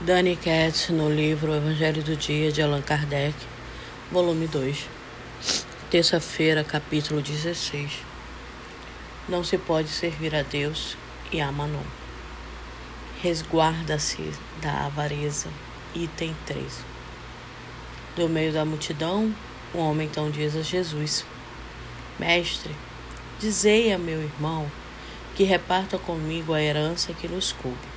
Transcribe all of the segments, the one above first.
Dani Katz no livro Evangelho do Dia de Allan Kardec, volume 2, terça-feira, capítulo 16. Não se pode servir a Deus e a Manon. Resguarda-se da avareza, item 3. Do meio da multidão, um homem então diz a Jesus: Mestre, dizei a meu irmão que reparta comigo a herança que nos coube.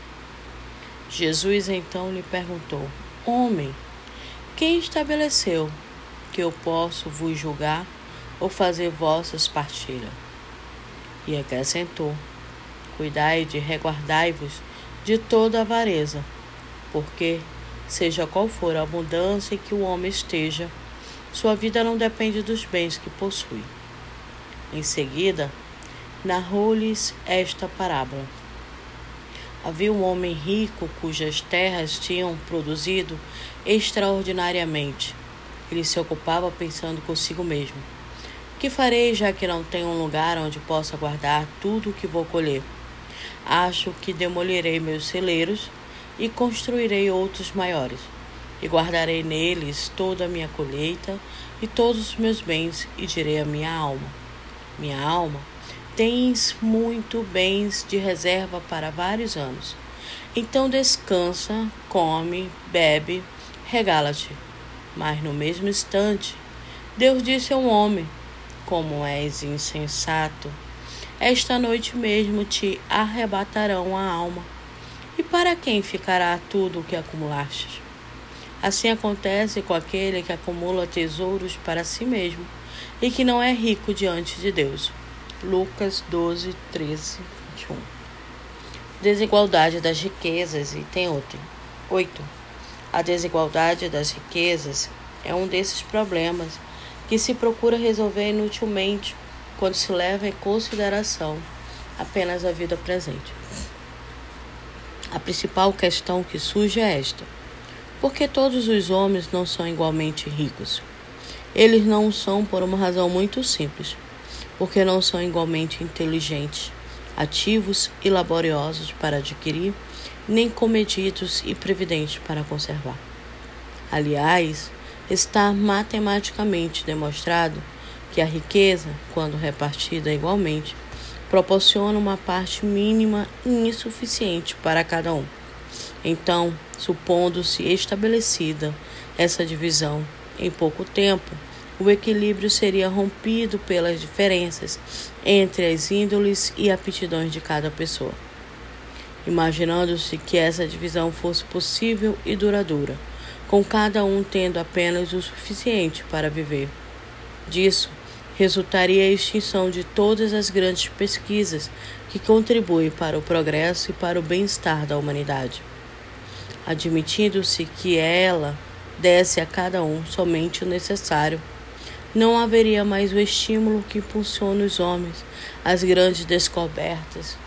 Jesus então lhe perguntou: Homem, quem estabeleceu que eu posso vos julgar ou fazer vossas partilhas? E acrescentou: Cuidai de reguardai-vos de toda avareza, porque, seja qual for a abundância em que o homem esteja, sua vida não depende dos bens que possui. Em seguida, narrou-lhes esta parábola. Havia um homem rico cujas terras tinham produzido extraordinariamente. Ele se ocupava pensando consigo mesmo: Que farei já que não tenho um lugar onde possa guardar tudo o que vou colher? Acho que demolirei meus celeiros e construirei outros maiores, e guardarei neles toda a minha colheita e todos os meus bens, e direi à minha alma: Minha alma, Tens muito bens de reserva para vários anos. Então descansa, come, bebe, regala-te. Mas no mesmo instante, Deus disse ao homem: Como és insensato, esta noite mesmo te arrebatarão a alma. E para quem ficará tudo o que acumulaste? Assim acontece com aquele que acumula tesouros para si mesmo e que não é rico diante de Deus. Lucas 12, 13, 21. Desigualdade das riquezas, e tem outro. 8. A desigualdade das riquezas é um desses problemas que se procura resolver inutilmente quando se leva em consideração apenas a vida presente. A principal questão que surge é esta: por que todos os homens não são igualmente ricos? Eles não são por uma razão muito simples porque não são igualmente inteligentes, ativos e laboriosos para adquirir, nem comedidos e previdentes para conservar. Aliás, está matematicamente demonstrado que a riqueza, quando repartida igualmente, proporciona uma parte mínima e insuficiente para cada um. Então, supondo-se estabelecida essa divisão em pouco tempo, o equilíbrio seria rompido pelas diferenças entre as índoles e aptidões de cada pessoa. Imaginando-se que essa divisão fosse possível e duradoura, com cada um tendo apenas o suficiente para viver. Disso resultaria a extinção de todas as grandes pesquisas que contribuem para o progresso e para o bem-estar da humanidade. Admitindo-se que ela desse a cada um somente o necessário não haveria mais o estímulo que impulsiona os homens às grandes descobertas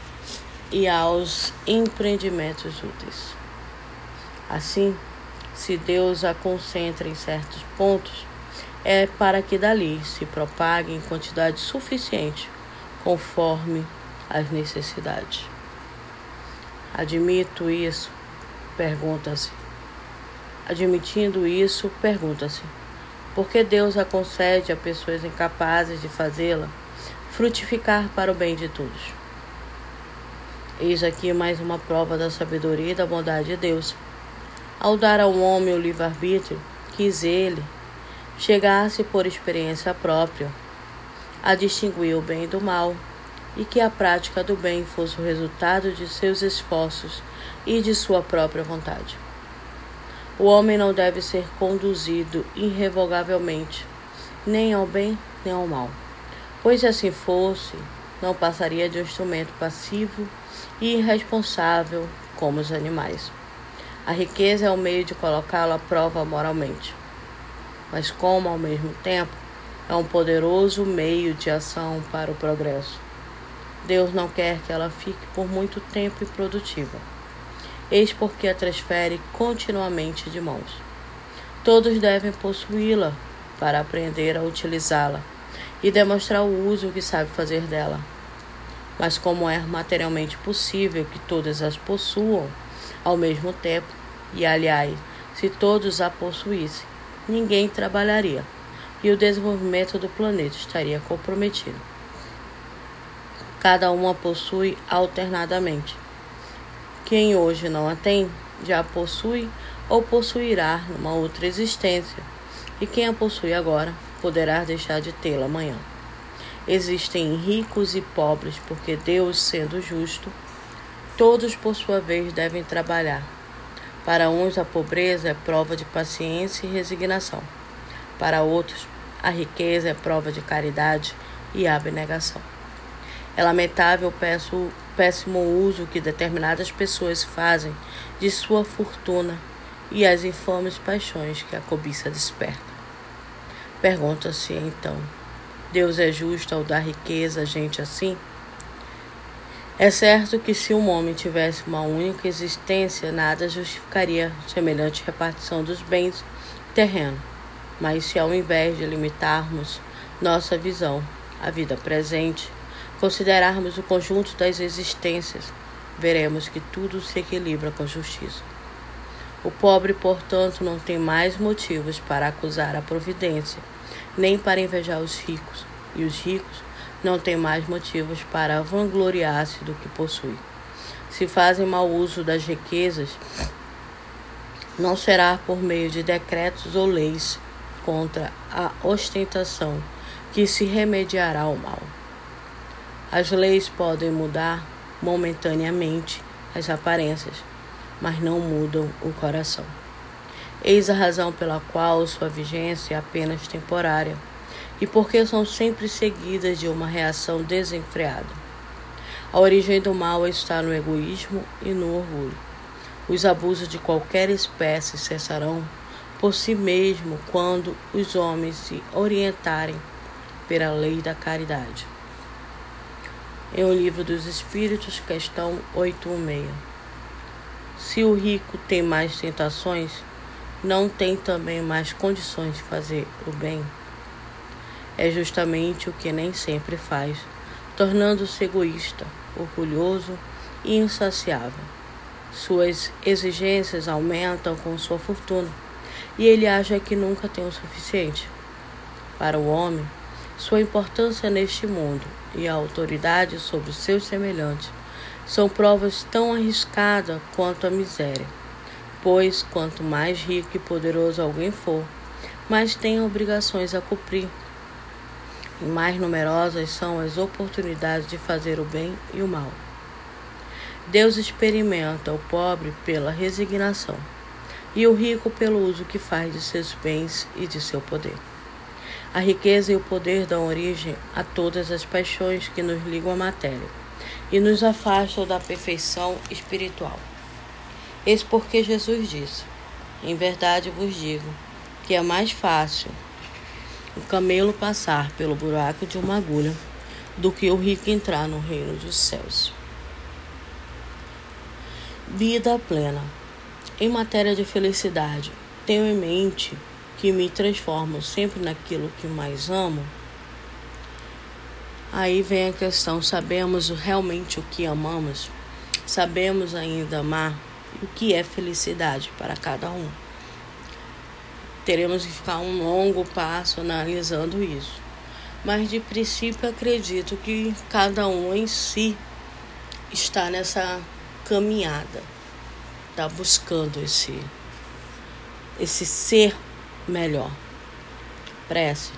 e aos empreendimentos úteis. Assim, se Deus a concentra em certos pontos, é para que dali se propague em quantidade suficiente, conforme as necessidades. Admito isso, pergunta-se. Admitindo isso, pergunta-se: porque Deus a concede a pessoas incapazes de fazê-la frutificar para o bem de todos. Eis aqui mais uma prova da sabedoria e da bondade de Deus. Ao dar ao homem o livre-arbítrio, quis ele chegasse por experiência própria a distinguir o bem do mal e que a prática do bem fosse o resultado de seus esforços e de sua própria vontade. O homem não deve ser conduzido irrevogavelmente, nem ao bem nem ao mal, pois se assim fosse, não passaria de um instrumento passivo e irresponsável como os animais. A riqueza é o meio de colocá-lo à prova moralmente, mas como ao mesmo tempo é um poderoso meio de ação para o progresso. Deus não quer que ela fique por muito tempo improdutiva eis porque a transfere continuamente de mãos. Todos devem possuí-la para aprender a utilizá-la e demonstrar o uso que sabe fazer dela. Mas como é materialmente possível que todas as possuam ao mesmo tempo, E aliás, se todos a possuíssem, ninguém trabalharia e o desenvolvimento do planeta estaria comprometido. Cada uma possui alternadamente. Quem hoje não a tem, já a possui ou possuirá numa outra existência, e quem a possui agora poderá deixar de tê-la amanhã. Existem ricos e pobres, porque Deus, sendo justo, todos por sua vez devem trabalhar. Para uns, a pobreza é prova de paciência e resignação. Para outros, a riqueza é prova de caridade e abnegação. É lamentável o péssimo uso que determinadas pessoas fazem de sua fortuna e as infames paixões que a cobiça desperta. Pergunta-se então: Deus é justo ao dar riqueza a gente assim? É certo que se um homem tivesse uma única existência, nada justificaria semelhante repartição dos bens terrenos. Mas se ao invés de limitarmos nossa visão à vida presente, considerarmos o conjunto das existências, veremos que tudo se equilibra com justiça. O pobre, portanto, não tem mais motivos para acusar a providência, nem para invejar os ricos, e os ricos não têm mais motivos para vangloriar-se do que possui. Se fazem mau uso das riquezas, não será por meio de decretos ou leis contra a ostentação que se remediará ao mal. As leis podem mudar momentaneamente as aparências, mas não mudam o coração. Eis a razão pela qual sua vigência é apenas temporária e porque são sempre seguidas de uma reação desenfreada. A origem do mal está no egoísmo e no orgulho. Os abusos de qualquer espécie cessarão por si mesmo quando os homens se orientarem pela lei da caridade. Em o livro dos Espíritos, questão 816. Se o rico tem mais tentações, não tem também mais condições de fazer o bem. É justamente o que nem sempre faz, tornando-se egoísta, orgulhoso e insaciável. Suas exigências aumentam com sua fortuna e ele acha que nunca tem o suficiente. Para o homem, sua importância neste mundo e a autoridade sobre os seus semelhantes são provas tão arriscadas quanto a miséria, pois quanto mais rico e poderoso alguém for, mais tem obrigações a cumprir, e mais numerosas são as oportunidades de fazer o bem e o mal. Deus experimenta o pobre pela resignação e o rico pelo uso que faz de seus bens e de seu poder. A riqueza e o poder dão origem a todas as paixões que nos ligam à matéria e nos afastam da perfeição espiritual. Eis porque Jesus disse: Em verdade vos digo que é mais fácil o camelo passar pelo buraco de uma agulha do que o rico entrar no reino dos céus. Vida plena. Em matéria de felicidade, tenho em mente que me transformo sempre naquilo que mais amo. Aí vem a questão: sabemos realmente o que amamos? Sabemos ainda amar? O que é felicidade para cada um? Teremos que ficar um longo passo analisando isso. Mas de princípio acredito que cada um em si está nessa caminhada está buscando esse, esse ser melhor. Prece.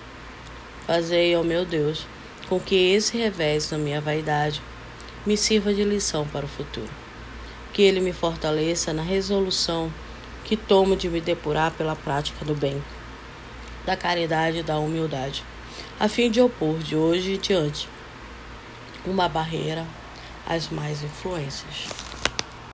Fazei, ó meu Deus, com que esse revés da minha vaidade me sirva de lição para o futuro. Que ele me fortaleça na resolução que tomo de me depurar pela prática do bem, da caridade e da humildade, a fim de opor de hoje e diante uma barreira às mais influências.